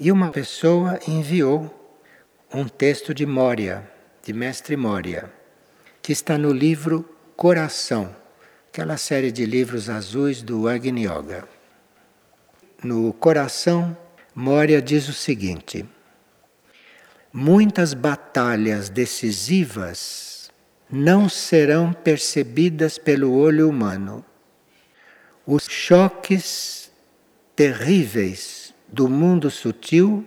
E uma pessoa enviou um texto de Moria, de Mestre Moria, que está no livro Coração, aquela série de livros azuis do Agni Yoga. No Coração, Moria diz o seguinte: Muitas batalhas decisivas não serão percebidas pelo olho humano. Os choques terríveis do mundo sutil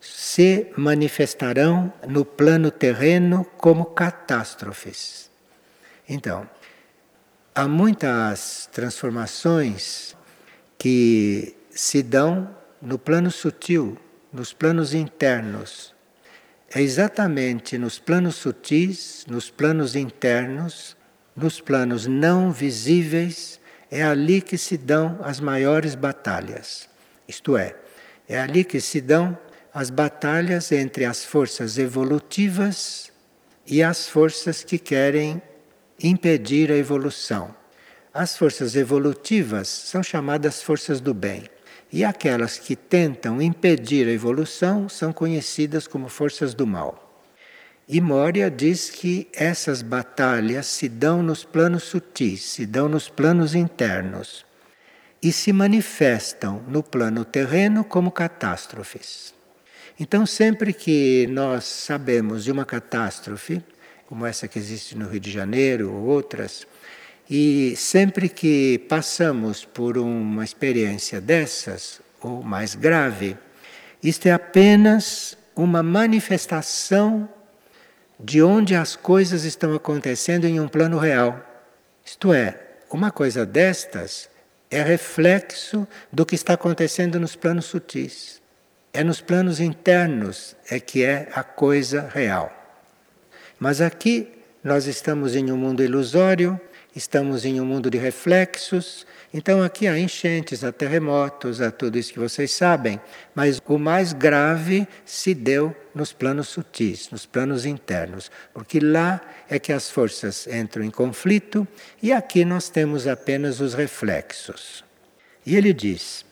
se manifestarão no plano terreno como catástrofes. Então, há muitas transformações que se dão no plano sutil, nos planos internos. É exatamente nos planos sutis, nos planos internos, nos planos não visíveis, é ali que se dão as maiores batalhas. Isto é, é ali que se dão as batalhas entre as forças evolutivas e as forças que querem impedir a evolução. As forças evolutivas são chamadas forças do bem, e aquelas que tentam impedir a evolução são conhecidas como forças do mal. E Moria diz que essas batalhas se dão nos planos sutis, se dão nos planos internos e se manifestam no plano terreno como catástrofes. Então, sempre que nós sabemos de uma catástrofe, como essa que existe no Rio de Janeiro ou outras, e sempre que passamos por uma experiência dessas, ou mais grave, isto é apenas uma manifestação de onde as coisas estão acontecendo em um plano real. Isto é, uma coisa destas é reflexo do que está acontecendo nos planos sutis. É nos planos internos é que é a coisa real. Mas aqui nós estamos em um mundo ilusório, estamos em um mundo de reflexos, então aqui há enchentes, há terremotos, há tudo isso que vocês sabem, mas o mais grave se deu nos planos sutis, nos planos internos, porque lá é que as forças entram em conflito e aqui nós temos apenas os reflexos. E ele diz: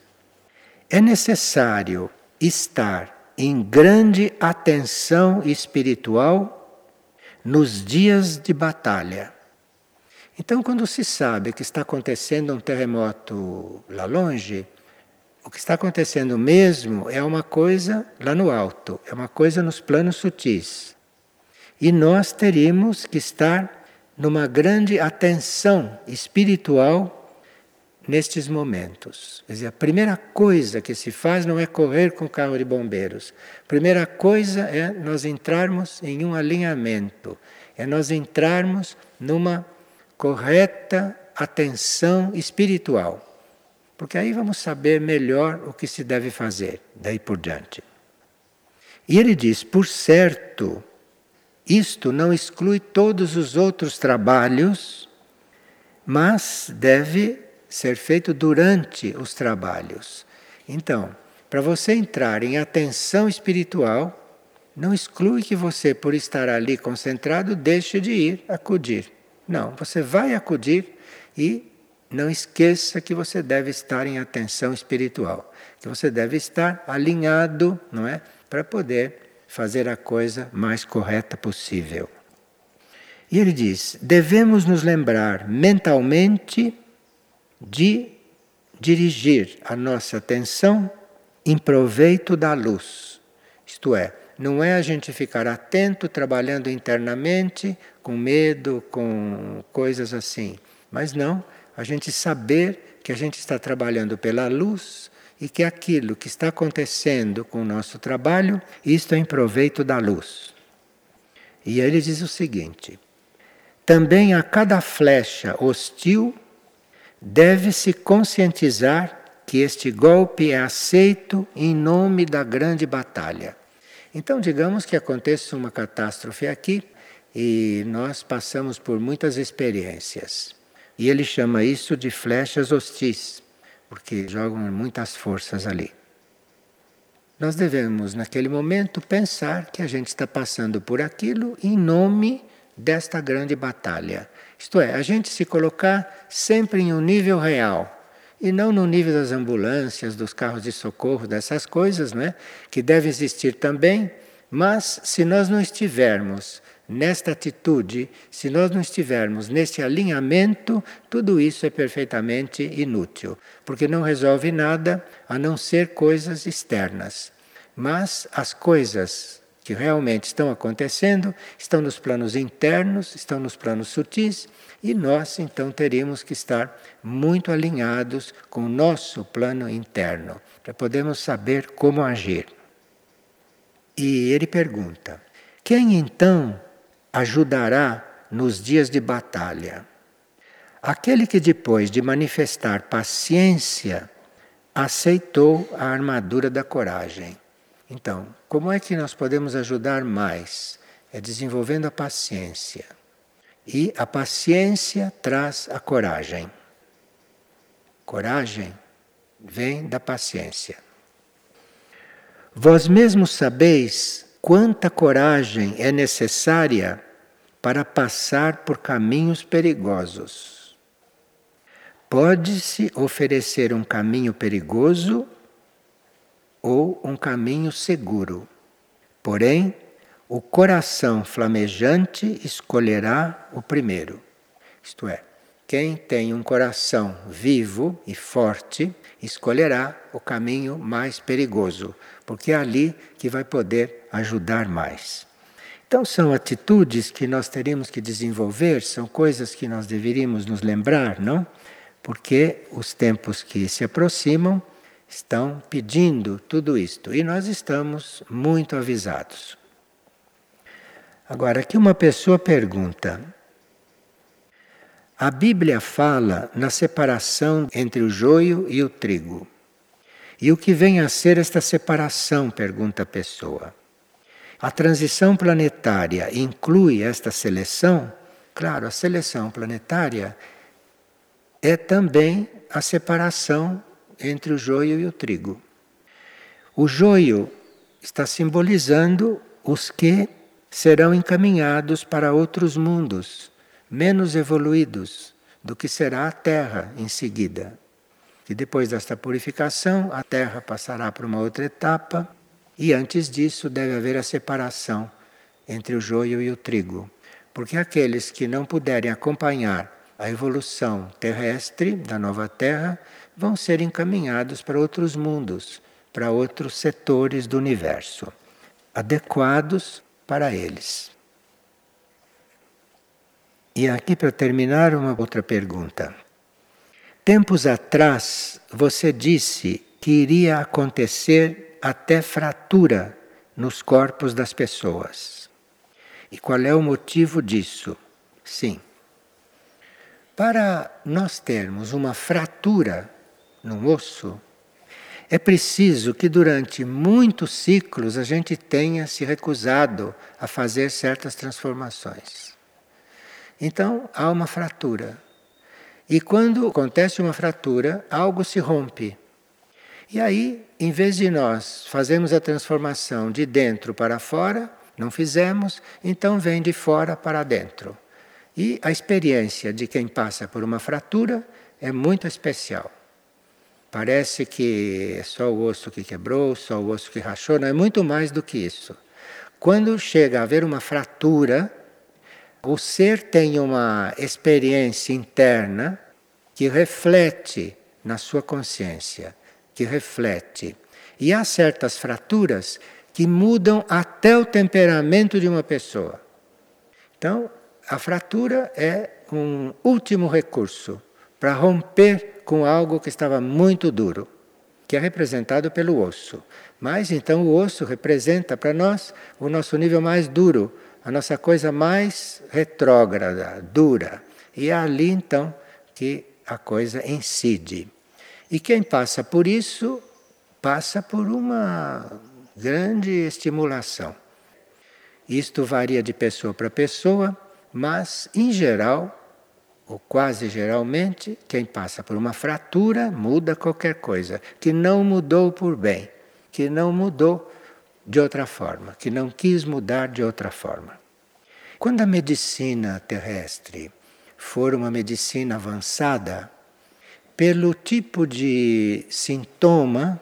é necessário estar em grande atenção espiritual nos dias de batalha. Então, quando se sabe que está acontecendo um terremoto lá longe, o que está acontecendo mesmo é uma coisa lá no alto, é uma coisa nos planos sutis. E nós teríamos que estar numa grande atenção espiritual nestes momentos. Quer dizer, a primeira coisa que se faz não é correr com o carro de bombeiros. A primeira coisa é nós entrarmos em um alinhamento, é nós entrarmos numa correta atenção espiritual. Porque aí vamos saber melhor o que se deve fazer daí por diante. E ele diz: por certo, isto não exclui todos os outros trabalhos, mas deve ser feito durante os trabalhos. Então, para você entrar em atenção espiritual, não exclui que você, por estar ali concentrado, deixe de ir acudir. Não, você vai acudir e não esqueça que você deve estar em atenção espiritual, que você deve estar alinhado, não é, para poder fazer a coisa mais correta possível. E ele diz: devemos nos lembrar mentalmente de dirigir a nossa atenção em proveito da luz. Isto é, não é a gente ficar atento trabalhando internamente com medo, com coisas assim, mas não, a gente saber que a gente está trabalhando pela luz e que aquilo que está acontecendo com o nosso trabalho, isto é em proveito da luz. E ele diz o seguinte: também a cada flecha hostil deve-se conscientizar que este golpe é aceito em nome da grande batalha. Então, digamos que aconteça uma catástrofe aqui e nós passamos por muitas experiências. E ele chama isso de flechas hostis, porque jogam muitas forças ali. Nós devemos, naquele momento, pensar que a gente está passando por aquilo em nome desta grande batalha. Isto é, a gente se colocar sempre em um nível real, E não no nível das ambulâncias, dos carros de socorro, dessas coisas, né? que devem existir também, mas se nós não estivermos nesta atitude, se nós não estivermos nesse alinhamento, tudo isso é perfeitamente inútil, porque não resolve nada a não ser coisas externas. Mas as coisas que realmente estão acontecendo estão nos planos internos, estão nos planos sutis, e nós então teríamos que estar muito alinhados com o nosso plano interno, para podermos saber como agir. E ele pergunta: quem então ajudará nos dias de batalha. Aquele que depois de manifestar paciência aceitou a armadura da coragem. Então, como é que nós podemos ajudar mais? É desenvolvendo a paciência. E a paciência traz a coragem. Coragem vem da paciência. Vós mesmos sabeis quanta coragem é necessária para passar por caminhos perigosos. Pode-se oferecer um caminho perigoso ou um caminho seguro. Porém, o coração flamejante escolherá o primeiro. Isto é, quem tem um coração vivo e forte escolherá o caminho mais perigoso, porque é ali que vai poder ajudar mais. Então, são atitudes que nós teríamos que desenvolver, são coisas que nós deveríamos nos lembrar, não? Porque os tempos que se aproximam estão pedindo tudo isto e nós estamos muito avisados. Agora, aqui uma pessoa pergunta: a Bíblia fala na separação entre o joio e o trigo. E o que vem a ser esta separação? pergunta a pessoa. A transição planetária inclui esta seleção? Claro, a seleção planetária é também a separação entre o joio e o trigo. O joio está simbolizando os que serão encaminhados para outros mundos menos evoluídos do que será a Terra em seguida. E depois desta purificação, a Terra passará para uma outra etapa, e antes disso deve haver a separação entre o joio e o trigo. Porque aqueles que não puderem acompanhar a evolução terrestre da nova Terra vão ser encaminhados para outros mundos, para outros setores do universo, adequados para eles. E aqui, para terminar, uma outra pergunta. Tempos atrás, você disse que iria acontecer até fratura nos corpos das pessoas. E qual é o motivo disso? Sim. Para nós termos uma fratura no osso, é preciso que durante muitos ciclos a gente tenha se recusado a fazer certas transformações. Então há uma fratura. E quando acontece uma fratura, algo se rompe. E aí, em vez de nós fazermos a transformação de dentro para fora, não fizemos, então vem de fora para dentro. E a experiência de quem passa por uma fratura é muito especial. Parece que é só o osso que quebrou, só o osso que rachou, não é muito mais do que isso. Quando chega a haver uma fratura, o ser tem uma experiência interna que reflete na sua consciência, que reflete. E há certas fraturas que mudam até o temperamento de uma pessoa. Então, a fratura é um último recurso para romper com algo que estava muito duro, que é representado pelo osso. Mas então o osso representa para nós o nosso nível mais duro, a nossa coisa mais retrógrada, dura. E é ali então que a coisa incide. E quem passa por isso, passa por uma grande estimulação. Isto varia de pessoa para pessoa, mas em geral, ou quase geralmente, quem passa por uma fratura muda qualquer coisa, que não mudou por bem, que não mudou de outra forma, que não quis mudar de outra forma. Quando a medicina terrestre for uma medicina avançada, pelo tipo de sintoma,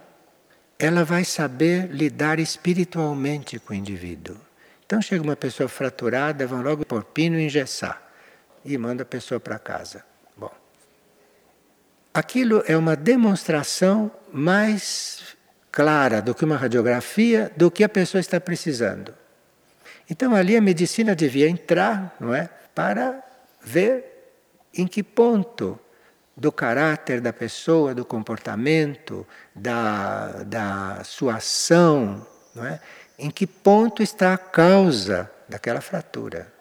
ela vai saber lidar espiritualmente com o indivíduo. Então chega uma pessoa fraturada, vão logo por pino engessar e manda a pessoa para casa. Bom, aquilo é uma demonstração mais clara do que uma radiografia do que a pessoa está precisando. Então ali a medicina devia entrar, não é, para ver em que ponto do caráter da pessoa, do comportamento, da, da sua ação, não é? em que ponto está a causa daquela fratura.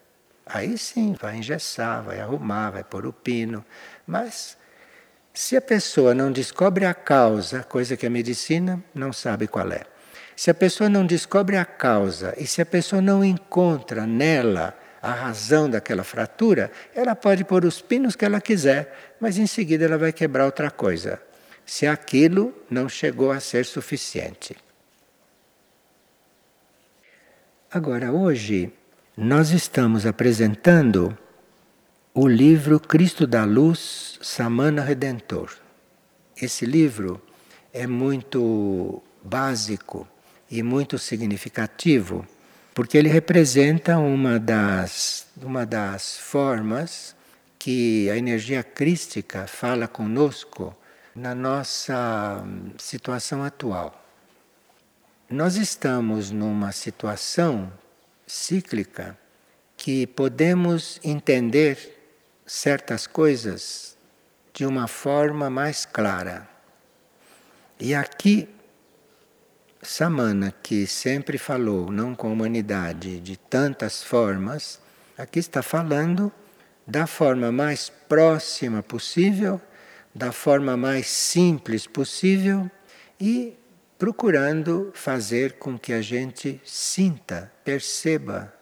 Aí sim, vai engessar, vai arrumar, vai pôr o pino, mas se a pessoa não descobre a causa, coisa que a medicina não sabe qual é, se a pessoa não descobre a causa e se a pessoa não encontra nela a razão daquela fratura, ela pode pôr os pinos que ela quiser, mas em seguida ela vai quebrar outra coisa, se aquilo não chegou a ser suficiente. Agora, hoje, nós estamos apresentando o livro Cristo da Luz, Samana Redentor. Esse livro é muito básico e muito significativo, porque ele representa uma das, uma das formas que a energia crística fala conosco na nossa situação atual. Nós estamos numa situação cíclica que podemos entender certas coisas de uma forma mais clara. E aqui, Samana, que sempre falou, não com a humanidade, de tantas formas, aqui está falando da forma mais próxima possível, da forma mais simples possível e procurando fazer com que a gente sinta, perceba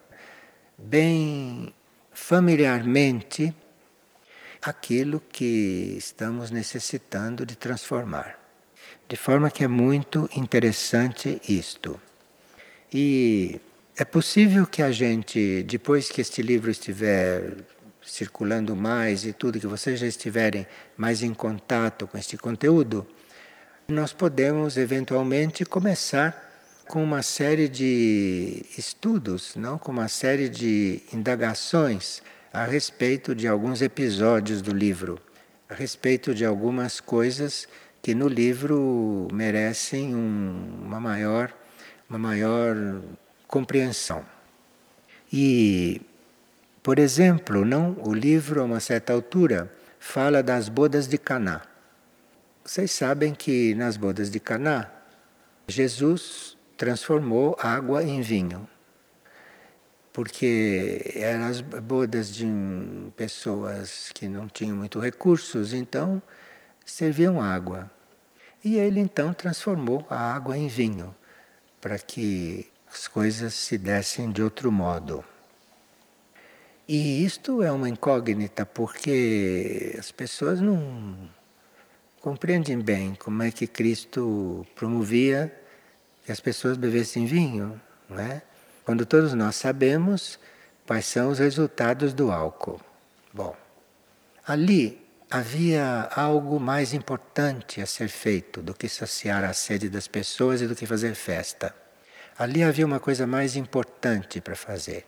bem familiarmente aquilo que estamos necessitando de transformar. De forma que é muito interessante isto. E é possível que a gente, depois que este livro estiver circulando mais e tudo, que vocês já estiverem mais em contato com este conteúdo, nós podemos eventualmente começar com uma série de estudos, não com uma série de indagações a respeito de alguns episódios do livro, a respeito de algumas coisas que no livro merecem um, uma maior uma maior compreensão. E, por exemplo, não o livro a uma certa altura fala das bodas de Caná. Vocês sabem que nas bodas de Caná Jesus transformou água em vinho porque eram as bodas de pessoas que não tinham muito recursos, então serviam água. E ele então transformou a água em vinho, para que as coisas se dessem de outro modo. E isto é uma incógnita, porque as pessoas não compreendem bem como é que Cristo promovia que as pessoas bebessem vinho, não é? quando todos nós sabemos quais são os resultados do álcool. Bom, ali havia algo mais importante a ser feito do que saciar a sede das pessoas e do que fazer festa. Ali havia uma coisa mais importante para fazer.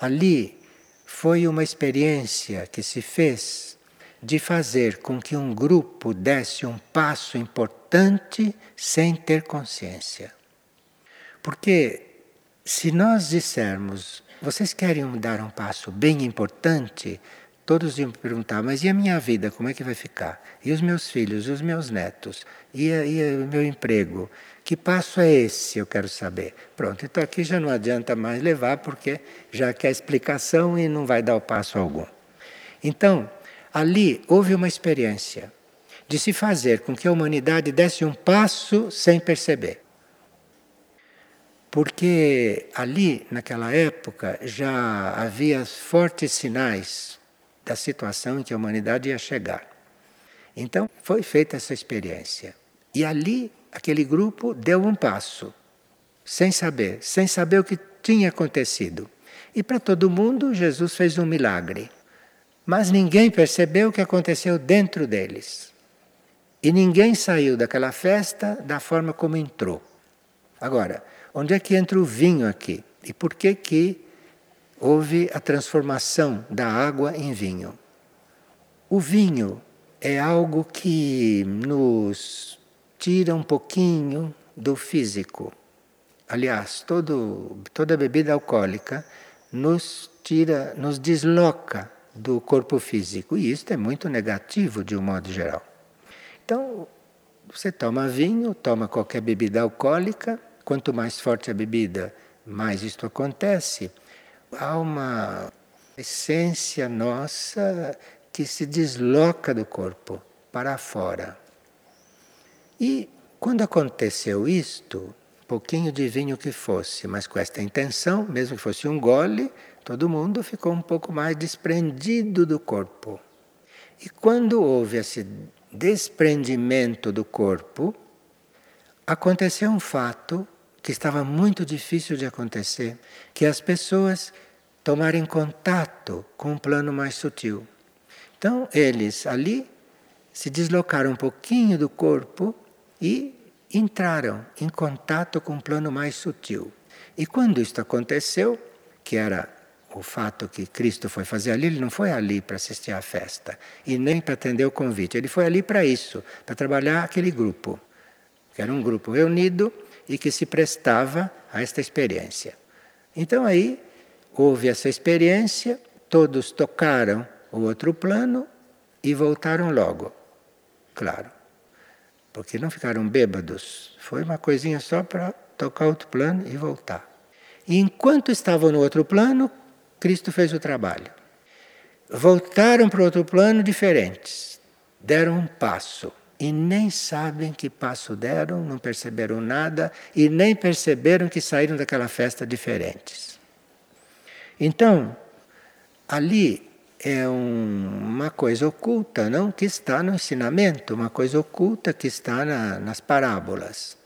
Ali foi uma experiência que se fez de fazer com que um grupo desse um passo importante sem ter consciência. Porque se nós dissermos, vocês querem dar um passo bem importante, todos iam perguntar, mas e a minha vida, como é que vai ficar? E os meus filhos, e os meus netos? E, e o meu emprego? Que passo é esse, eu quero saber. Pronto, então aqui já não adianta mais levar, porque já quer explicação e não vai dar o passo algum. Então, ali houve uma experiência de se fazer com que a humanidade desse um passo sem perceber porque ali, naquela época, já havia fortes sinais da situação em que a humanidade ia chegar. Então, foi feita essa experiência. E ali, aquele grupo deu um passo, sem saber, sem saber o que tinha acontecido. E para todo mundo, Jesus fez um milagre. Mas ninguém percebeu o que aconteceu dentro deles. E ninguém saiu daquela festa da forma como entrou. Agora, onde é que entra o vinho aqui? E por que que houve a transformação da água em vinho? O vinho é algo que nos tira um pouquinho do físico. Aliás, todo, toda bebida alcoólica nos tira, nos desloca do corpo físico. E isso é muito negativo de um modo geral. Então, você toma vinho, toma qualquer bebida alcoólica, quanto mais forte a bebida, mais isto acontece. Há uma essência nossa que se desloca do corpo para fora. E quando aconteceu isto, pouquinho de vinho que fosse, mas com esta intenção, mesmo que fosse um gole, todo mundo ficou um pouco mais desprendido do corpo. E quando houve esse desprendimento do corpo, aconteceu um fato que estava muito difícil de acontecer, que as pessoas tomarem contato com um plano mais sutil. Então, eles ali se deslocaram um pouquinho do corpo e entraram em contato com um plano mais sutil. E quando isto aconteceu, que era o fato que Cristo foi fazer ali, ele não foi ali para assistir à festa e nem para atender o convite, ele foi ali para isso, para trabalhar aquele grupo, que era um grupo reunido e que se prestava a esta experiência. Então aí houve essa experiência, todos tocaram o outro plano e voltaram logo. Claro. Porque não ficaram bêbados. Foi uma coisinha só para tocar outro plano e voltar. E enquanto estavam no outro plano, Cristo fez o trabalho. Voltaram para outro plano diferentes. Deram um passo. E nem sabem que passo deram, não perceberam nada e nem perceberam que saíram daquela festa diferentes. Então, ali é um, uma coisa oculta, não que está no ensinamento, uma coisa oculta que está na, nas parábolas.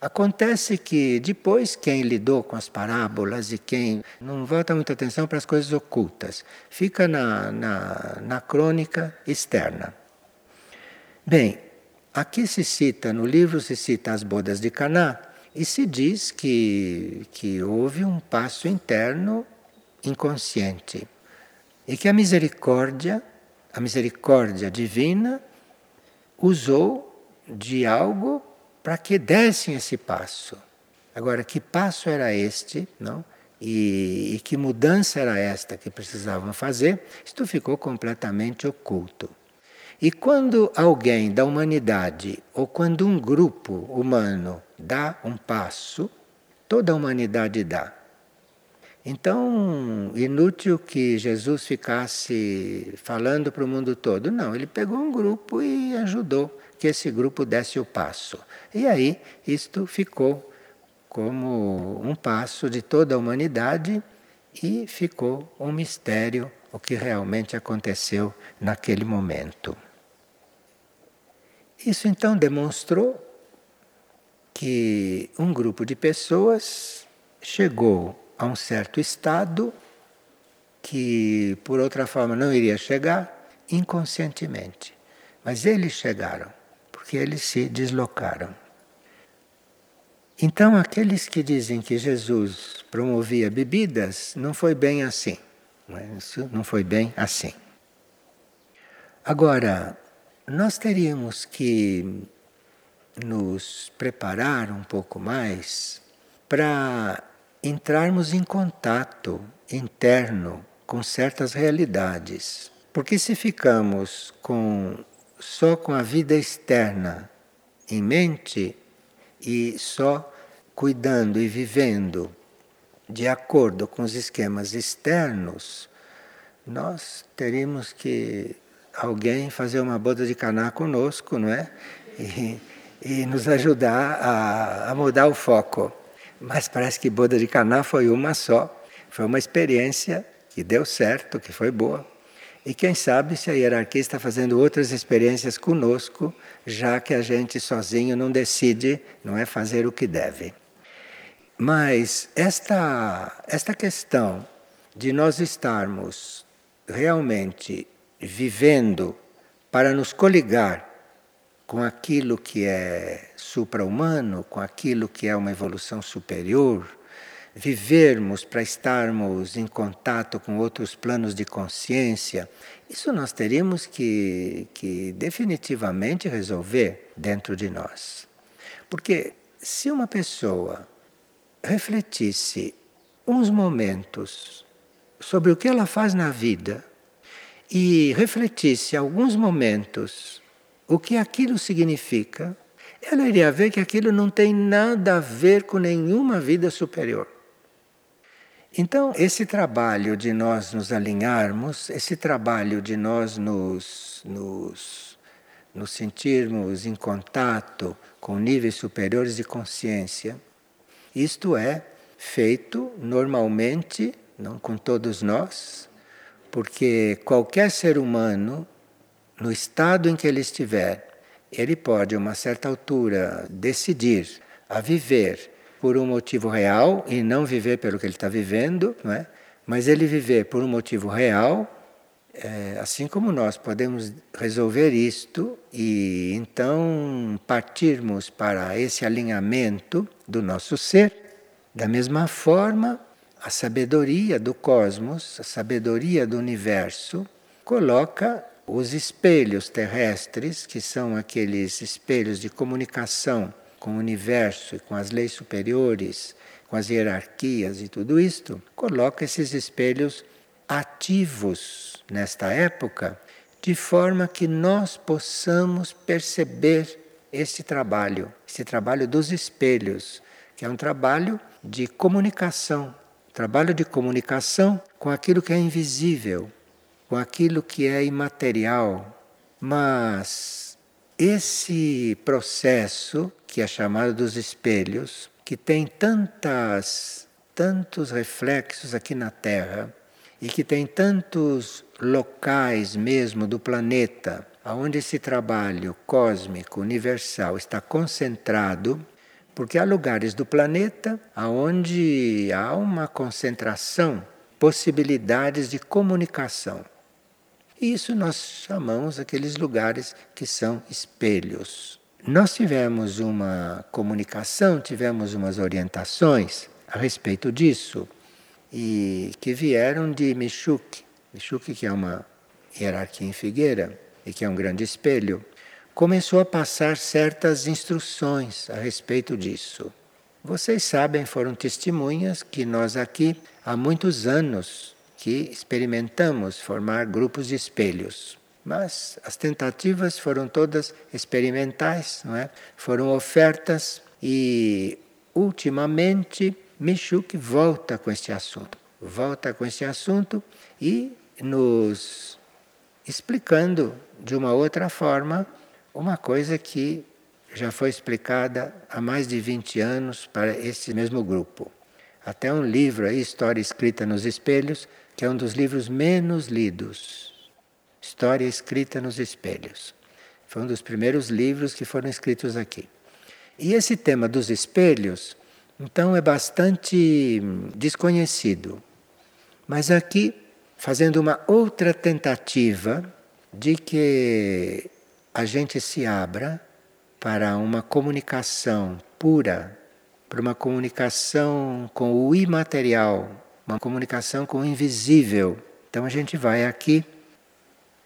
Acontece que depois quem lidou com as parábolas e quem não volta muita atenção para as coisas ocultas, fica na, na, na crônica externa. Bem, aqui se cita, no livro se cita as bodas de Caná, e se diz que, que houve um passo interno inconsciente. E que a misericórdia, a misericórdia divina, usou de algo para que dessem esse passo. Agora, que passo era este, não? E, e, que mudança era esta que precisavam fazer? Isto ficou completamente oculto. E quando alguém da humanidade, ou quando um grupo humano dá um passo, toda a humanidade dá. Então, inútil que Jesus ficasse falando para o mundo todo. Não, ele pegou um grupo e ajudou que esse grupo desse o passo. E aí, isto ficou como um passo de toda a humanidade e ficou um mistério o que realmente aconteceu naquele momento. Isso então demonstrou que um grupo de pessoas chegou a um certo estado que por outra forma não iria chegar inconscientemente. Mas eles chegaram, porque eles se deslocaram. Então, aqueles que dizem que Jesus promovia bebidas, não foi bem assim. É? Isso não foi bem assim. Agora, nós teríamos que nos preparar um pouco mais para entrarmos em contato interno com certas realidades. Porque se ficamos com só com a vida externa em mente e só cuidando e vivendo de acordo com os esquemas externos, nós teríamos que alguém fazer uma boda de caná conosco, não é? E, e nos ajudar a, a mudar o foco. Mas parece que boda de Caná foi uma só. Foi uma experiência que deu certo, que foi boa. E quem sabe se a hierarquia está fazendo outras experiências conosco, já que a gente sozinho não decide, não é fazer o que deve. Mas esta, esta questão de nós estarmos realmente vivendo para nos coligar com aquilo que é supra-humano, com aquilo que é uma evolução superior, vivermos para estarmos em contato com outros planos de consciência, isso nós teríamos que, que definitivamente resolver dentro de nós. Porque se uma pessoa refletisse uns momentos sobre o que ela faz na vida e refletisse alguns momentos o que aquilo significa, ela iria ver que aquilo não tem nada a ver com nenhuma vida superior. Então, esse trabalho de nós nos alinharmos, esse trabalho de nós nos, nos, nos sentirmos em contato com níveis superiores de consciência, isto é feito normalmente, não com todos nós, porque qualquer ser humano, no estado em que ele estiver, ele pode, a uma certa altura, decidir a viver por um motivo real e não viver pelo que ele está vivendo, não é? mas ele viver por um motivo real, é, assim como nós podemos resolver isto e então partirmos para esse alinhamento do nosso ser, da mesma forma, a sabedoria do cosmos, a sabedoria do universo, coloca os espelhos terrestres, que são aqueles espelhos de comunicação com o universo e com as leis superiores, com as hierarquias e tudo isto, coloca esses espelhos ativos nesta época, de forma que nós possamos perceber esse trabalho, esse trabalho dos espelhos, que é um trabalho de comunicação, trabalho de comunicação com aquilo que é invisível, com aquilo que é imaterial, mas esse processo, que é chamado dos espelhos, que tem tantas, tantos reflexos aqui na Terra e que tem tantos locais mesmo do planeta onde esse trabalho cósmico universal está concentrado, porque há lugares do planeta onde há uma concentração, possibilidades de comunicação. Isso nós chamamos aqueles lugares que são espelhos. Nós tivemos uma comunicação, tivemos umas orientações a respeito disso e que vieram de Michuk, Michuk que é uma hierarquia em Figueira e que é um grande espelho, começou a passar certas instruções a respeito disso. Vocês sabem, foram testemunhas que nós aqui há muitos anos que experimentamos formar grupos de espelhos. Mas as tentativas foram todas experimentais, não é? foram ofertas e, ultimamente, Michuk volta com este assunto. Volta com este assunto e nos explicando de uma outra forma uma coisa que já foi explicada há mais de 20 anos para esse mesmo grupo. Até um livro aí, História Escrita nos Espelhos, que é um dos livros menos lidos. História escrita nos espelhos. Foi um dos primeiros livros que foram escritos aqui. E esse tema dos espelhos, então, é bastante desconhecido. Mas aqui, fazendo uma outra tentativa de que a gente se abra para uma comunicação pura, para uma comunicação com o imaterial, uma comunicação com o invisível. Então a gente vai aqui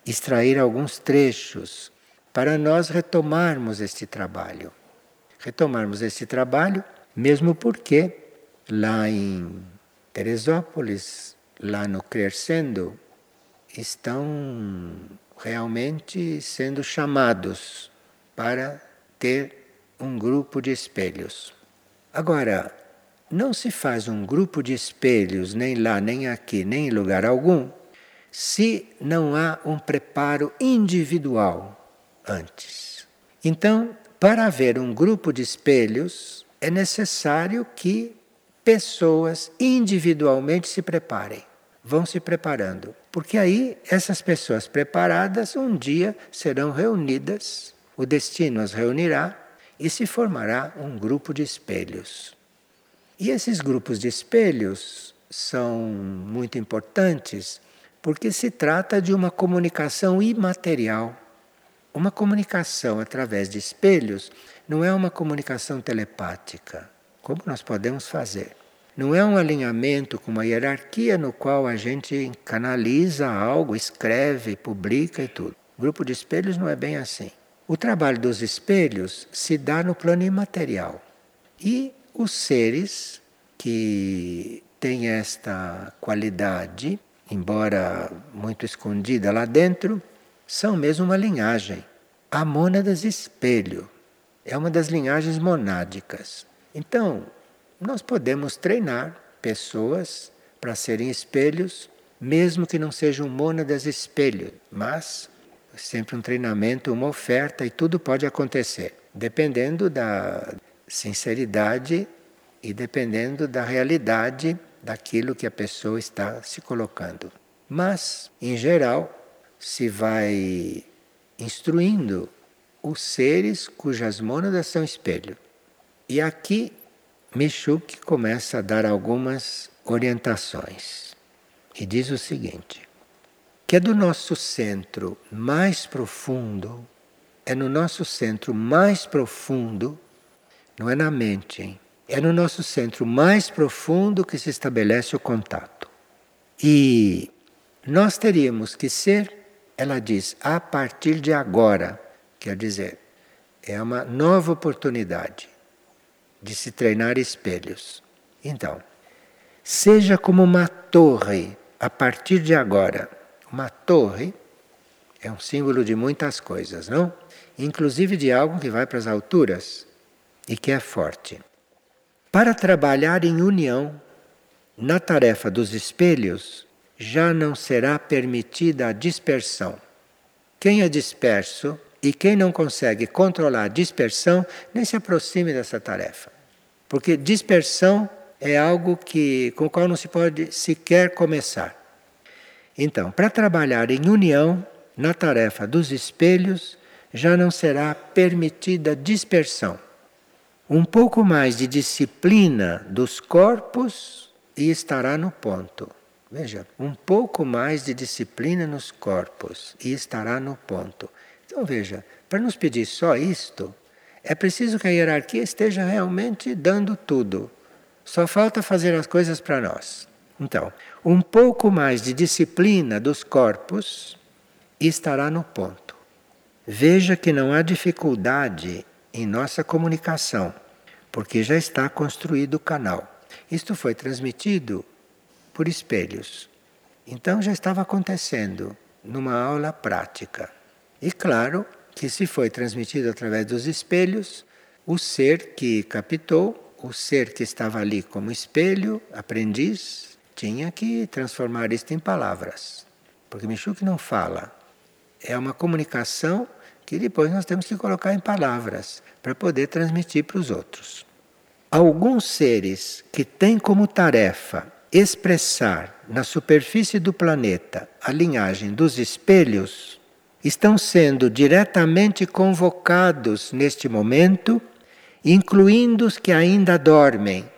extrair alguns trechos para nós retomarmos este trabalho. Retomarmos este trabalho, mesmo porque lá em Teresópolis, lá no Crescendo, estão realmente sendo chamados para ter um grupo de espelhos. Agora, não se faz um grupo de espelhos, nem lá, nem aqui, nem em lugar algum, se não há um preparo individual antes. Então, para haver um grupo de espelhos, é necessário que pessoas individualmente se preparem. Vão se preparando. Porque aí, essas pessoas preparadas, um dia serão reunidas, o destino as reunirá e se formará um grupo de espelhos. E esses grupos de espelhos são muito importantes porque se trata de uma comunicação imaterial. uma comunicação através de espelhos não é uma comunicação telepática, como nós podemos fazer. Não é um alinhamento com uma hierarquia no qual a gente canaliza algo, escreve, publica e tudo. O grupo de espelhos não é bem assim. O trabalho dos espelhos se dá no plano imaterial. E os seres que têm esta qualidade, embora muito escondida lá dentro, são mesmo uma linhagem. A mônadas espelho é uma das linhagens monádicas. Então, nós podemos treinar pessoas para serem espelhos, mesmo que não sejam mônadas espelho, mas sempre um treinamento, uma oferta e tudo pode acontecer, dependendo da sinceridade e dependendo da realidade daquilo que a pessoa está se colocando. Mas, em geral, se vai instruindo os seres cujas mônadas são espelho. E aqui Michuk começa a dar algumas orientações e diz o seguinte: que é do nosso centro mais profundo, é no nosso centro mais profundo, não é na mente, hein? é no nosso centro mais profundo que se estabelece o contato. E nós teríamos que ser, ela diz, a partir de agora, quer dizer, é uma nova oportunidade de se treinar espelhos. Então, seja como uma torre a partir de agora. Uma torre é um símbolo de muitas coisas, não? Inclusive de algo que vai para as alturas e que é forte. Para trabalhar em união na tarefa dos espelhos, já não será permitida a dispersão. Quem é disperso e quem não consegue controlar a dispersão, nem se aproxime dessa tarefa. Porque dispersão é algo que, com o qual não se pode sequer começar. Então, para trabalhar em união na tarefa dos espelhos, já não será permitida dispersão. Um pouco mais de disciplina dos corpos e estará no ponto. Veja, um pouco mais de disciplina nos corpos e estará no ponto. Então veja, para nos pedir só isto, é preciso que a hierarquia esteja realmente dando tudo. Só falta fazer as coisas para nós. Então, um pouco mais de disciplina dos corpos estará no ponto. Veja que não há dificuldade em nossa comunicação, porque já está construído o canal. Isto foi transmitido por espelhos. Então já estava acontecendo numa aula prática. E claro, que se foi transmitido através dos espelhos, o ser que captou, o ser que estava ali como espelho, aprendiz, tinha que transformar isto em palavras. Porque Michuk não fala. É uma comunicação que depois nós temos que colocar em palavras para poder transmitir para os outros. Alguns seres que têm como tarefa expressar na superfície do planeta a linhagem dos espelhos estão sendo diretamente convocados neste momento, incluindo os que ainda dormem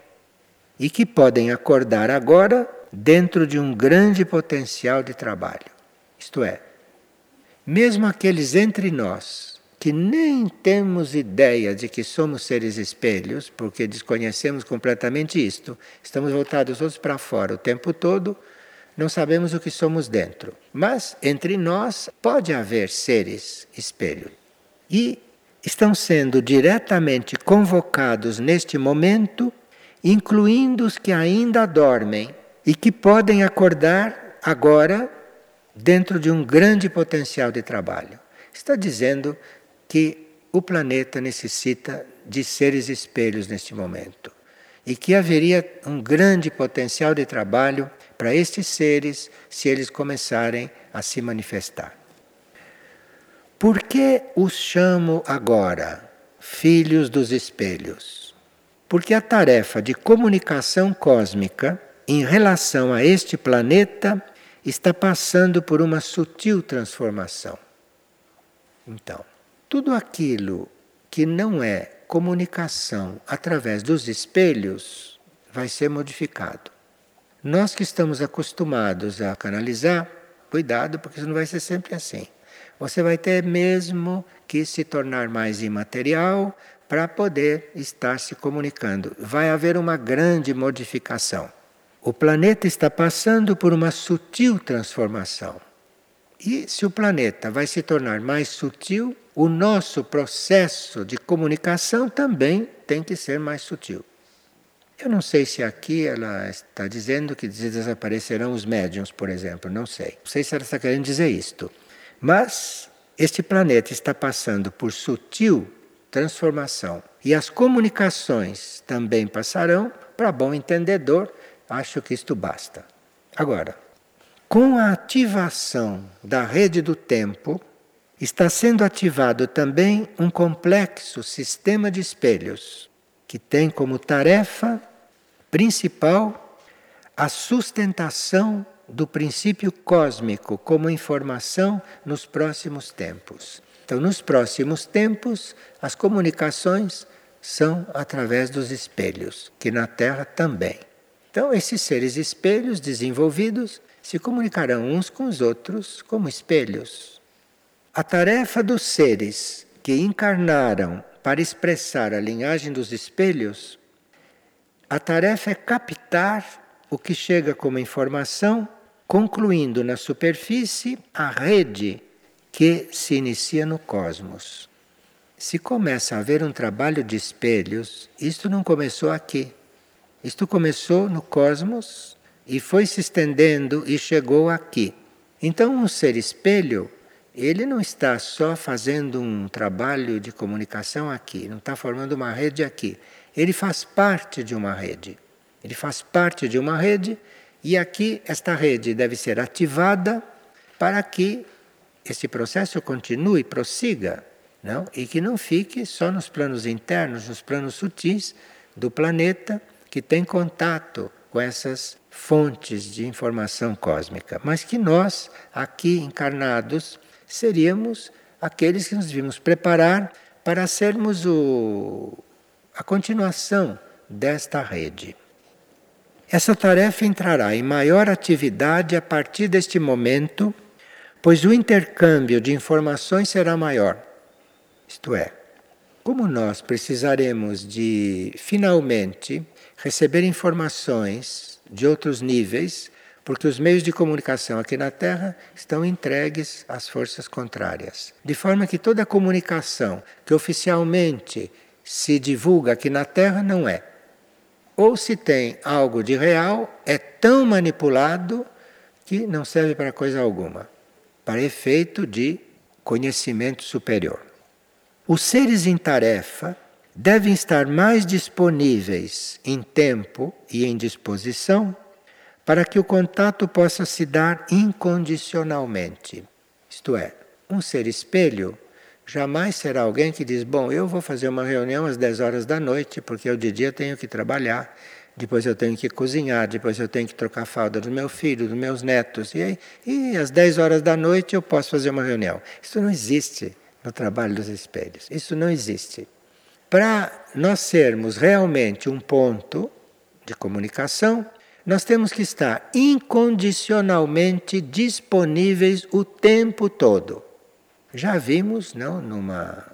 e que podem acordar agora dentro de um grande potencial de trabalho. Isto é, mesmo aqueles entre nós que nem temos ideia de que somos seres espelhos, porque desconhecemos completamente isto, estamos voltados todos para fora o tempo todo não sabemos o que somos dentro. Mas entre nós pode haver seres espelho. E estão sendo diretamente convocados neste momento, incluindo os que ainda dormem e que podem acordar agora dentro de um grande potencial de trabalho. Está dizendo que o planeta necessita de seres espelhos neste momento e que haveria um grande potencial de trabalho para estes seres se eles começarem a se manifestar. Por que os chamo agora filhos dos espelhos? Porque a tarefa de comunicação cósmica em relação a este planeta está passando por uma sutil transformação. Então, tudo aquilo que não é comunicação através dos espelhos vai ser modificado. Nós que estamos acostumados a canalizar, cuidado, porque isso não vai ser sempre assim. você vai ter mesmo que se tornar mais imaterial para poder estar se comunicando. Vai haver uma grande modificação. O planeta está passando por uma sutil transformação. E se o planeta vai se tornar mais sutil, o nosso processo de comunicação também tem que ser mais sutil. Eu não sei se aqui ela está dizendo que desaparecerão os médiums, por exemplo, não sei. Não sei se ela está querendo dizer isto. Mas este planeta está passando por sutil transformação. E as comunicações também passarão, para bom entendedor, acho que isto basta. Agora, com a ativação da rede do tempo, está sendo ativado também um complexo sistema de espelhos, que tem como tarefa principal a sustentação do princípio cósmico como informação nos próximos tempos. Então, nos próximos tempos, as comunicações são através dos espelhos, que na Terra também. Então, esses seres espelhos desenvolvidos se comunicarão uns com os outros como espelhos. A tarefa dos seres que encarnaram para expressar a linhagem dos espelhos, a tarefa é captar o que chega como informação concluindo na superfície a rede que se inicia no cosmos. Se começa a haver um trabalho de espelhos, isto não começou aqui. Isto começou no cosmos e foi se estendendo e chegou aqui. Então, um ser espelho, ele não está só fazendo um trabalho de comunicação aqui, não está formando uma rede aqui. Ele faz parte de uma rede. Ele faz parte de uma rede e aqui esta rede deve ser ativada para que esse processo continue, prossiga, não? e que não fique só nos planos internos, nos planos sutis do planeta que tem contato com essas fontes de informação cósmica, mas que nós, aqui encarnados, seríamos aqueles que nos devíamos preparar para sermos o, a continuação desta rede. Essa tarefa entrará em maior atividade a partir deste momento, pois o intercâmbio de informações será maior. Isto é, como nós precisaremos de finalmente receber informações de outros níveis, porque os meios de comunicação aqui na Terra estão entregues às forças contrárias. De forma que toda comunicação que oficialmente se divulga aqui na Terra não é ou se tem algo de real, é tão manipulado que não serve para coisa alguma, para efeito de conhecimento superior. Os seres em tarefa devem estar mais disponíveis em tempo e em disposição para que o contato possa se dar incondicionalmente. Isto é, um ser espelho Jamais será alguém que diz: Bom, eu vou fazer uma reunião às 10 horas da noite, porque eu de dia tenho que trabalhar, depois eu tenho que cozinhar, depois eu tenho que trocar a fralda do meu filho, dos meus netos, e, aí, e às 10 horas da noite eu posso fazer uma reunião. Isso não existe no trabalho dos espelhos. Isso não existe. Para nós sermos realmente um ponto de comunicação, nós temos que estar incondicionalmente disponíveis o tempo todo. Já vimos, não, numa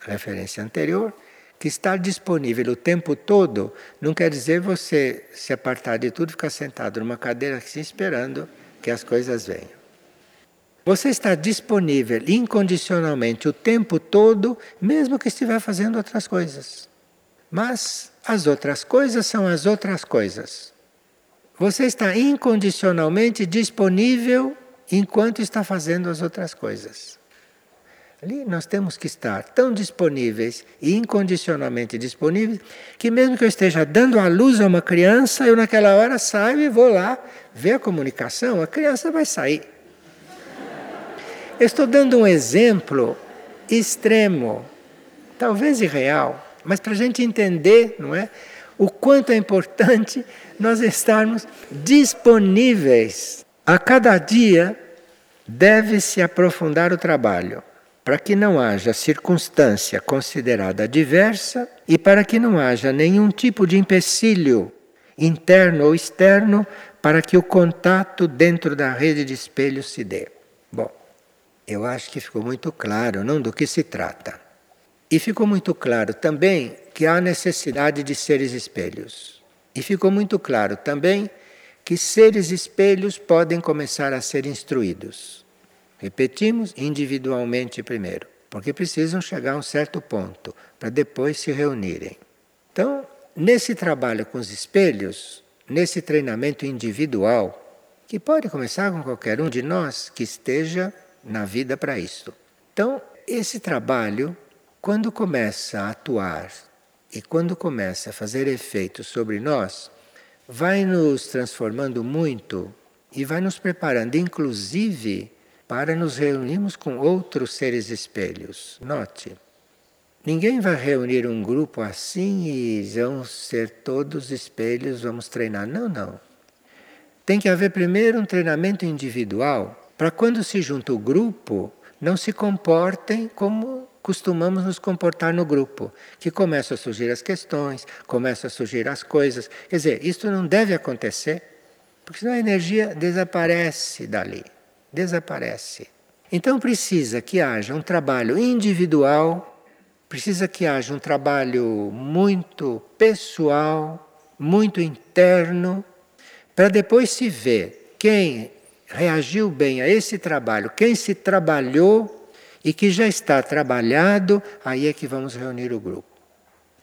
referência anterior, que estar disponível o tempo todo não quer dizer você se apartar de tudo ficar sentado numa cadeira assim esperando que as coisas venham. Você está disponível incondicionalmente o tempo todo, mesmo que estiver fazendo outras coisas. Mas as outras coisas são as outras coisas. Você está incondicionalmente disponível enquanto está fazendo as outras coisas. Ali nós temos que estar tão disponíveis e incondicionalmente disponíveis que mesmo que eu esteja dando a luz a uma criança, eu naquela hora saio e vou lá ver a comunicação, a criança vai sair. Eu estou dando um exemplo extremo, talvez irreal, mas para a gente entender, não é? O quanto é importante nós estarmos disponíveis. A cada dia deve-se aprofundar o trabalho para que não haja circunstância considerada adversa e para que não haja nenhum tipo de empecilho, interno ou externo, para que o contato dentro da rede de espelhos se dê. Bom, Eu acho que ficou muito claro, não do que se trata. E ficou muito claro também que há necessidade de seres espelhos. E ficou muito claro também que seres espelhos podem começar a ser instruídos. Repetimos individualmente primeiro, porque precisam chegar a um certo ponto para depois se reunirem. Então, nesse trabalho com os espelhos, nesse treinamento individual, que pode começar com qualquer um de nós que esteja na vida para isto. Então, esse trabalho, quando começa a atuar e quando começa a fazer efeito sobre nós, vai nos transformando muito e vai nos preparando, inclusive, para nos reunirmos com outros seres espelhos. Note, ninguém vai reunir um grupo assim e vão ser todos espelhos, vamos treinar. Não, não. Tem que haver primeiro um treinamento individual para quando se junta o grupo, não se comportem como costumamos nos comportar no grupo, que começam a surgir as questões, começam a surgir as coisas. Quer dizer, isso não deve acontecer, porque senão a energia desaparece dali, desaparece. Então precisa que haja um trabalho individual, precisa que haja um trabalho muito pessoal, muito interno, para depois se ver quem reagiu bem a esse trabalho, quem se trabalhou e que já está trabalhado, aí é que vamos reunir o grupo.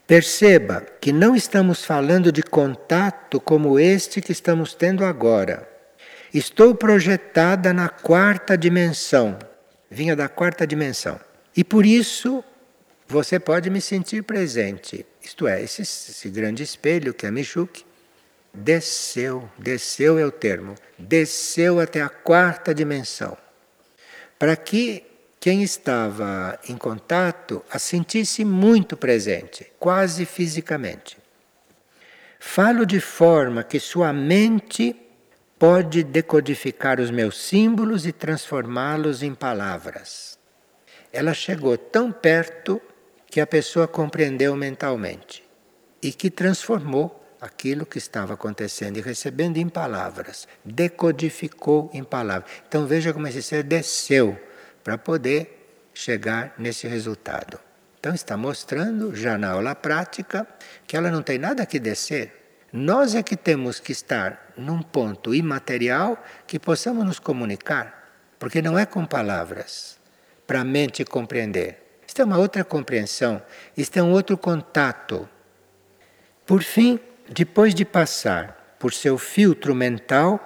Perceba que não estamos falando de contato como este que estamos tendo agora. Estou projetada na quarta dimensão, vinha da quarta dimensão. E por isso você pode me sentir presente. Isto é, esse, esse grande espelho que é Michuk desceu, desceu é o termo, desceu até a quarta dimensão. Para que quem estava em contato a sentisse muito presente, quase fisicamente. Falo de forma que sua mente pode decodificar os meus símbolos e transformá-los em palavras. Ela chegou tão perto que a pessoa compreendeu mentalmente e que transformou aquilo que estava acontecendo e recebendo em palavras, decodificou em palavras. Então veja como esse ser desceu para poder chegar nesse resultado. Então está mostrando já na aula prática que ela não tem nada que descer. Nós é que temos que estar num ponto imaterial que possamos nos comunicar, porque não é com palavras, para a mente compreender. Isto é uma outra compreensão, isto é um outro contato. Por fim, depois de passar por seu filtro mental,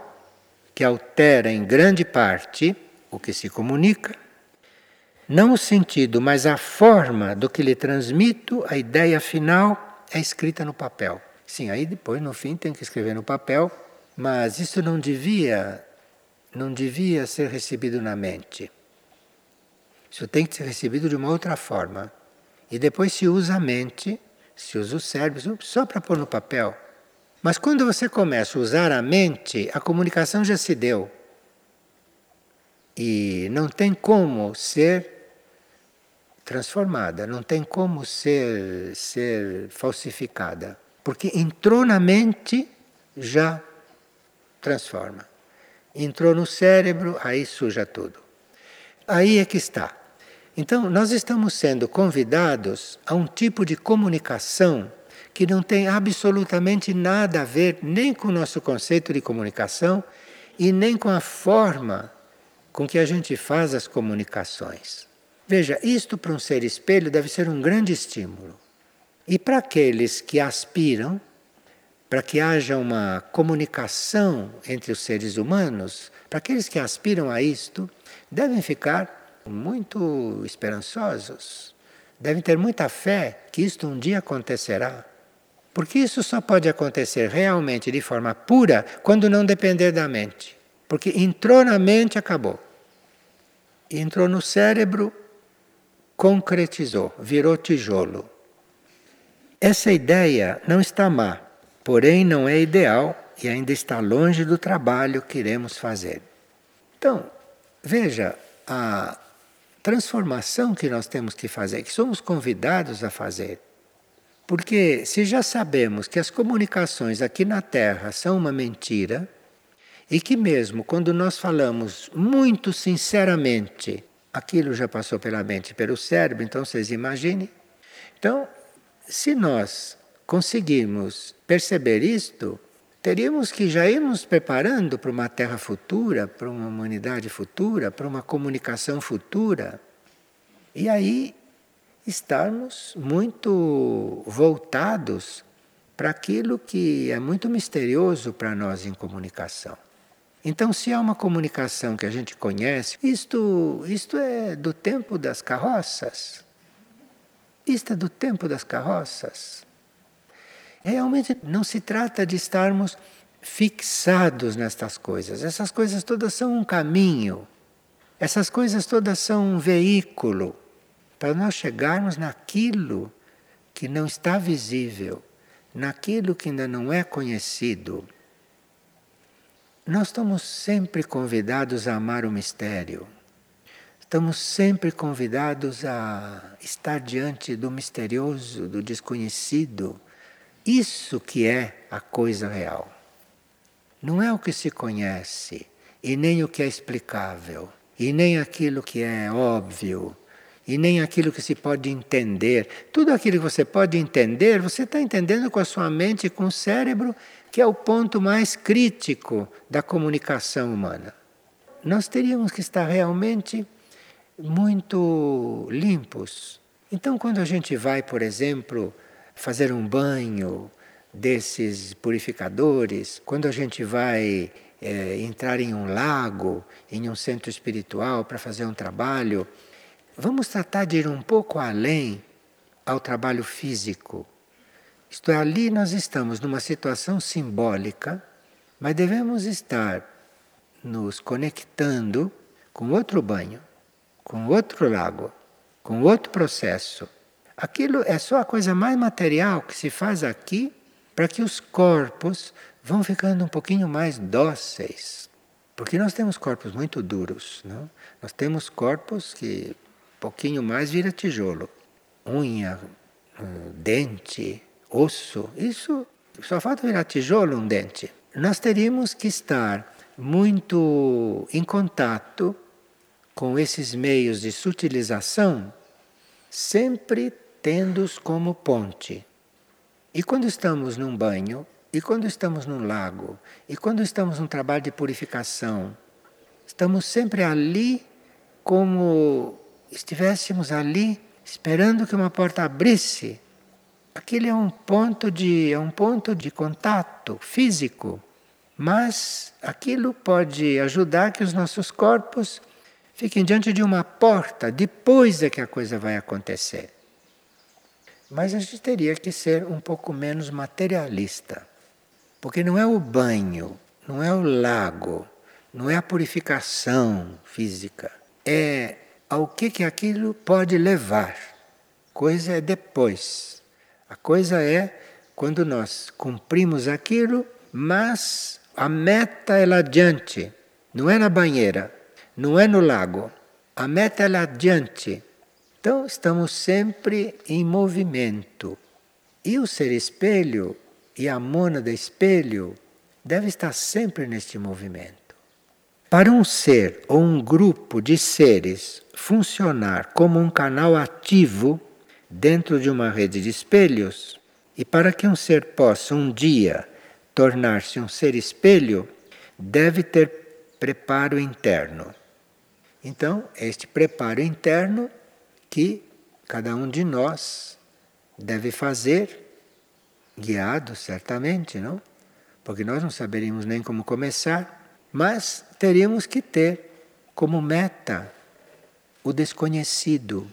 que altera em grande parte o que se comunica, não o sentido, mas a forma do que lhe transmito, a ideia final é escrita no papel. Sim, aí depois no fim tem que escrever no papel, mas isso não devia não devia ser recebido na mente. Isso tem que ser recebido de uma outra forma. E depois se usa a mente, se usa o cérebro só para pôr no papel. Mas quando você começa a usar a mente, a comunicação já se deu. E não tem como ser transformada, não tem como ser, ser falsificada. Porque entrou na mente, já transforma. Entrou no cérebro, aí suja tudo. Aí é que está. Então, nós estamos sendo convidados a um tipo de comunicação que não tem absolutamente nada a ver nem com o nosso conceito de comunicação e nem com a forma com que a gente faz as comunicações. Veja, isto para um ser espelho deve ser um grande estímulo. E para aqueles que aspiram, para que haja uma comunicação entre os seres humanos, para aqueles que aspiram a isto, devem ficar muito esperançosos, devem ter muita fé que isto um dia acontecerá. Porque isso só pode acontecer realmente de forma pura quando não depender da mente. Porque entrou na mente, acabou. Entrou no cérebro, concretizou, virou tijolo. Essa ideia não está má, porém não é ideal e ainda está longe do trabalho que iremos fazer. Então, veja a transformação que nós temos que fazer, que somos convidados a fazer. Porque se já sabemos que as comunicações aqui na Terra são uma mentira, e que mesmo quando nós falamos muito sinceramente aquilo já passou pela mente, pelo cérebro, então vocês imaginem. Então, se nós conseguirmos perceber isto, teríamos que já ir nos preparando para uma terra futura, para uma humanidade futura, para uma comunicação futura. E aí estarmos muito voltados para aquilo que é muito misterioso para nós em comunicação. Então, se há uma comunicação que a gente conhece, isto, isto é do tempo das carroças. Isto é do tempo das carroças. Realmente não se trata de estarmos fixados nestas coisas. Essas coisas todas são um caminho. Essas coisas todas são um veículo para nós chegarmos naquilo que não está visível, naquilo que ainda não é conhecido. Nós estamos sempre convidados a amar o mistério. Estamos sempre convidados a estar diante do misterioso, do desconhecido. Isso que é a coisa real. Não é o que se conhece, e nem o que é explicável, e nem aquilo que é óbvio, e nem aquilo que se pode entender. Tudo aquilo que você pode entender, você está entendendo com a sua mente e com o cérebro, que é o ponto mais crítico da comunicação humana. Nós teríamos que estar realmente muito limpos. Então, quando a gente vai, por exemplo, fazer um banho desses purificadores, quando a gente vai é, entrar em um lago, em um centro espiritual para fazer um trabalho, Vamos tratar de ir um pouco além ao trabalho físico. Isto é, ali nós estamos numa situação simbólica, mas devemos estar nos conectando com outro banho, com outro lago, com outro processo. Aquilo é só a coisa mais material que se faz aqui para que os corpos vão ficando um pouquinho mais dóceis. Porque nós temos corpos muito duros, não? Nós temos corpos que pouquinho mais vira tijolo. Unha, dente, osso, isso só falta virar tijolo um dente. Nós teríamos que estar muito em contato com esses meios de sutilização, sempre tendo-os como ponte. E quando estamos num banho, e quando estamos num lago, e quando estamos num trabalho de purificação, estamos sempre ali como estivéssemos ali esperando que uma porta abrisse, aquele é um ponto de é um ponto de contato físico, mas aquilo pode ajudar que os nossos corpos fiquem diante de uma porta depois é que a coisa vai acontecer. Mas a gente teria que ser um pouco menos materialista, porque não é o banho, não é o lago, não é a purificação física, é ao que, que aquilo pode levar. Coisa é depois. A coisa é quando nós cumprimos aquilo, mas a meta é lá adiante. Não é na banheira, não é no lago. A meta é lá adiante. Então estamos sempre em movimento. E o ser espelho e a mônada espelho deve estar sempre neste movimento. Para um ser ou um grupo de seres funcionar como um canal ativo dentro de uma rede de espelhos, e para que um ser possa um dia tornar-se um ser espelho, deve ter preparo interno. Então, este preparo interno que cada um de nós deve fazer, guiado certamente, não? Porque nós não saberíamos nem como começar mas teríamos que ter como meta o desconhecido.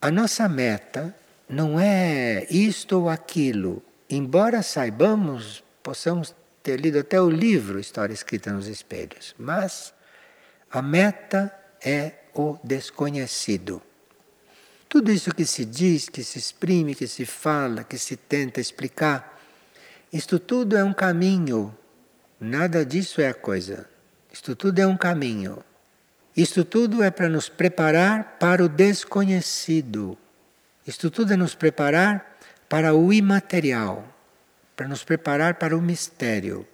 A nossa meta não é isto ou aquilo, embora saibamos, possamos ter lido até o livro História Escrita nos Espelhos, mas a meta é o desconhecido. Tudo isso que se diz, que se exprime, que se fala, que se tenta explicar, isto tudo é um caminho Nada disso é a coisa. Isto tudo é um caminho. Isto tudo é para nos preparar para o desconhecido. Isto tudo é nos preparar para o imaterial, para nos preparar para o mistério.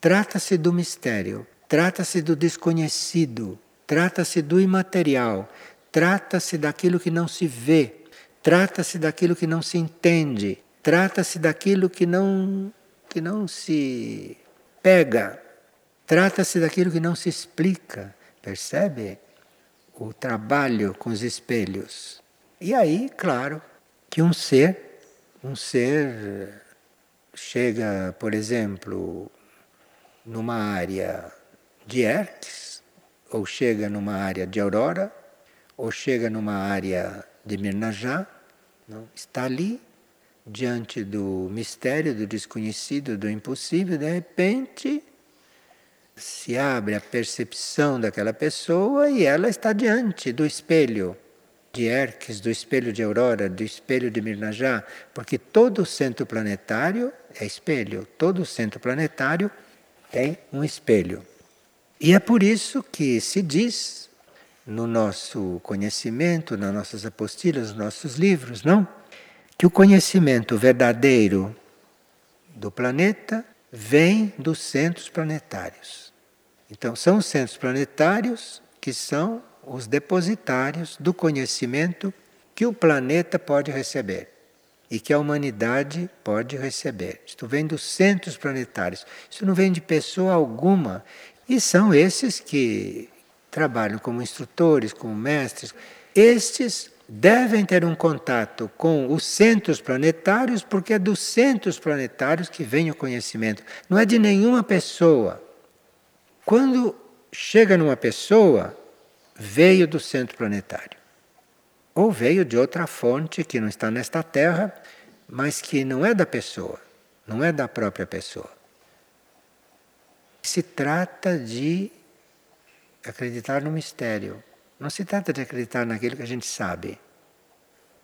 Trata-se do mistério, trata-se do desconhecido, trata-se do imaterial, trata-se daquilo que não se vê, trata-se daquilo que não se entende, trata-se daquilo que não que não se pega, trata-se daquilo que não se explica, percebe? O trabalho com os espelhos. E aí, claro, que um ser, um ser chega, por exemplo, numa área de Hertz, ou chega numa área de Aurora, ou chega numa área de Mirnajá, não? está ali, diante do mistério, do desconhecido, do impossível, de repente se abre a percepção daquela pessoa e ela está diante do espelho de Erques, do espelho de Aurora, do espelho de Mirnajá, porque todo centro planetário é espelho, todo centro planetário tem um espelho. E é por isso que se diz no nosso conhecimento, nas nossas apostilas, nos nossos livros, não? Que o conhecimento verdadeiro do planeta vem dos centros planetários. Então, são os centros planetários que são os depositários do conhecimento que o planeta pode receber e que a humanidade pode receber. Isto vem dos centros planetários. Isso não vem de pessoa alguma. E são esses que trabalham como instrutores, como mestres. Estes devem ter um contato com os centros planetários, porque é dos centros planetários que vem o conhecimento. Não é de nenhuma pessoa. Quando chega numa pessoa, veio do centro planetário. Ou veio de outra fonte que não está nesta Terra, mas que não é da pessoa, não é da própria pessoa. Se trata de acreditar no mistério. Não se trata de acreditar naquilo que a gente sabe.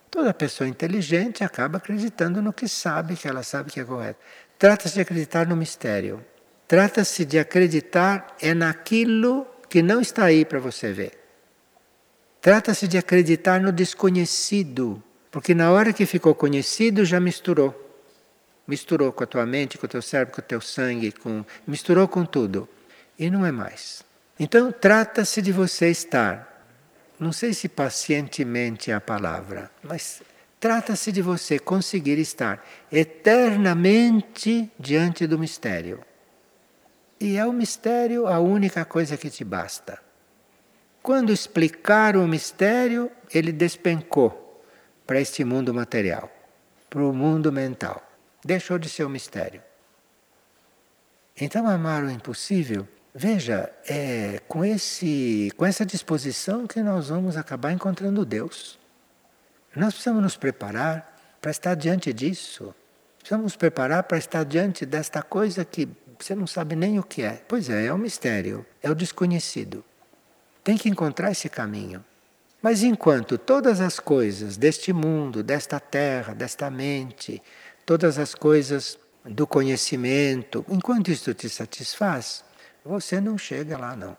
Toda pessoa inteligente acaba acreditando no que sabe, que ela sabe que é correto. Trata-se de acreditar no mistério. Trata-se de acreditar é naquilo que não está aí para você ver. Trata-se de acreditar no desconhecido, porque na hora que ficou conhecido já misturou. Misturou com a tua mente, com o teu cérebro, com o teu sangue, com, misturou com tudo. E não é mais. Então trata-se de você estar, não sei se pacientemente é a palavra, mas trata-se de você conseguir estar eternamente diante do mistério. E é o mistério a única coisa que te basta. Quando explicaram o mistério, ele despencou para este mundo material, para o mundo mental. Deixou de ser um mistério. Então, amar o impossível, veja, é com, esse, com essa disposição que nós vamos acabar encontrando Deus. Nós precisamos nos preparar para estar diante disso. Precisamos nos preparar para estar diante desta coisa que você não sabe nem o que é. Pois é, é o mistério, é o desconhecido. Tem que encontrar esse caminho. Mas enquanto todas as coisas deste mundo, desta terra, desta mente, todas as coisas do conhecimento, enquanto isso te satisfaz, você não chega lá não.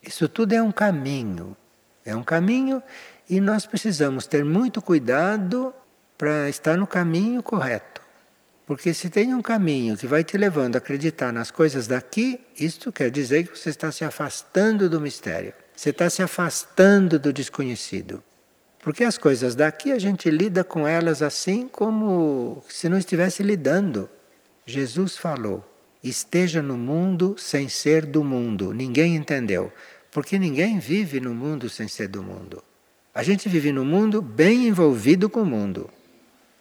Isso tudo é um caminho. É um caminho e nós precisamos ter muito cuidado para estar no caminho correto. Porque se tem um caminho que vai te levando a acreditar nas coisas daqui, isto quer dizer que você está se afastando do mistério. Você está se afastando do desconhecido. Porque as coisas daqui a gente lida com elas assim como se não estivesse lidando. Jesus falou: esteja no mundo sem ser do mundo. Ninguém entendeu. Porque ninguém vive no mundo sem ser do mundo. A gente vive no mundo bem envolvido com o mundo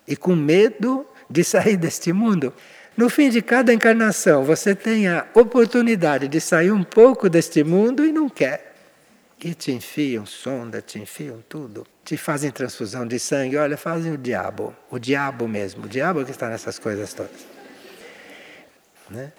e com medo de sair deste mundo. No fim de cada encarnação, você tem a oportunidade de sair um pouco deste mundo e não quer. E te enfiam sonda, te enfiam tudo. Te fazem transfusão de sangue. Olha, fazem o diabo. O diabo mesmo. O diabo que está nessas coisas todas. Né?